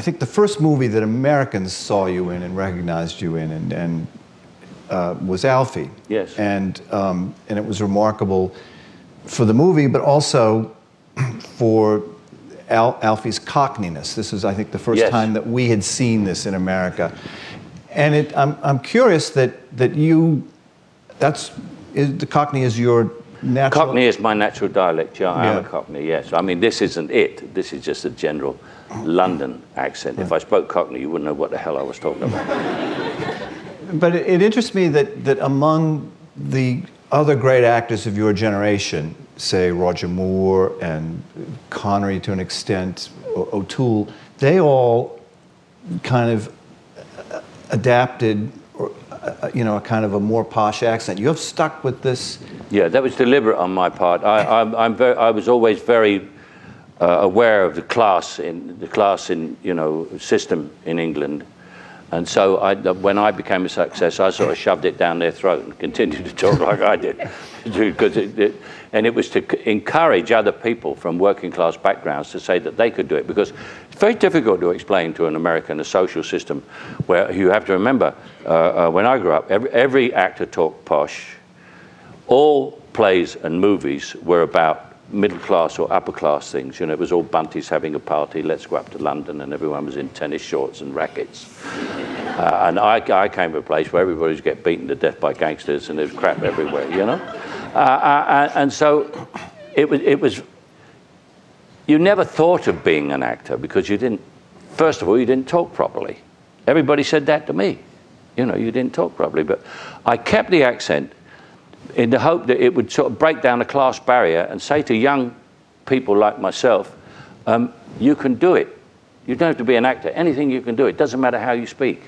think the first movie that Americans saw you in and recognized you in, and, and uh, was Alfie. Yes. And um, and it was remarkable for the movie, but also for Al- Alfie's cockneyness. This was, I think, the first Yes. time that we had seen this in America. And it, I'm, I'm curious that, that you, that's, is, the Cockney is your natural. Cockney is my natural dialect. Yeah, I am a Cockney. Yes. I mean, this isn't it. This is just a general London accent. If I spoke Cockney, you wouldn't know what the hell I was talking about. But it, it interests me that, that among the other great actors of your generation, say Roger Moore and Connery to an extent, O- O'Toole, they all kind of uh, adapted, or, uh, you know, a kind of a more posh accent. You have stuck with this. Yeah, that was deliberate on my part. I, I'm, I'm very, I was always very uh, aware of the class in the class in you know system in England, and so I, when I became a success, I sort of shoved it down their throat and continued to talk like I did, because it, it, and it was to encourage other people from working class backgrounds to say that they could do it, because it's very difficult to explain to an American a social system where you have to remember uh, uh, when I grew up, every, every actor talked posh all plays and movies were about middle class or upper class things. You know, it was all bunties having a party, let's go up to London, and everyone was in tennis shorts and rackets. Uh, and I, I came to a place where everybody was getting beaten to death by gangsters and there's crap everywhere, you know? Uh, uh, and so it was, it was, you never thought of being an actor because you didn't, first of all, you didn't talk properly. Everybody said that to me. You know, you didn't talk properly. But I kept the accent in the hope that it would sort of break down the class barrier and say to young people like myself, um, you can do it. You don't have to be an actor. Anything you can do. It doesn't matter how you speak.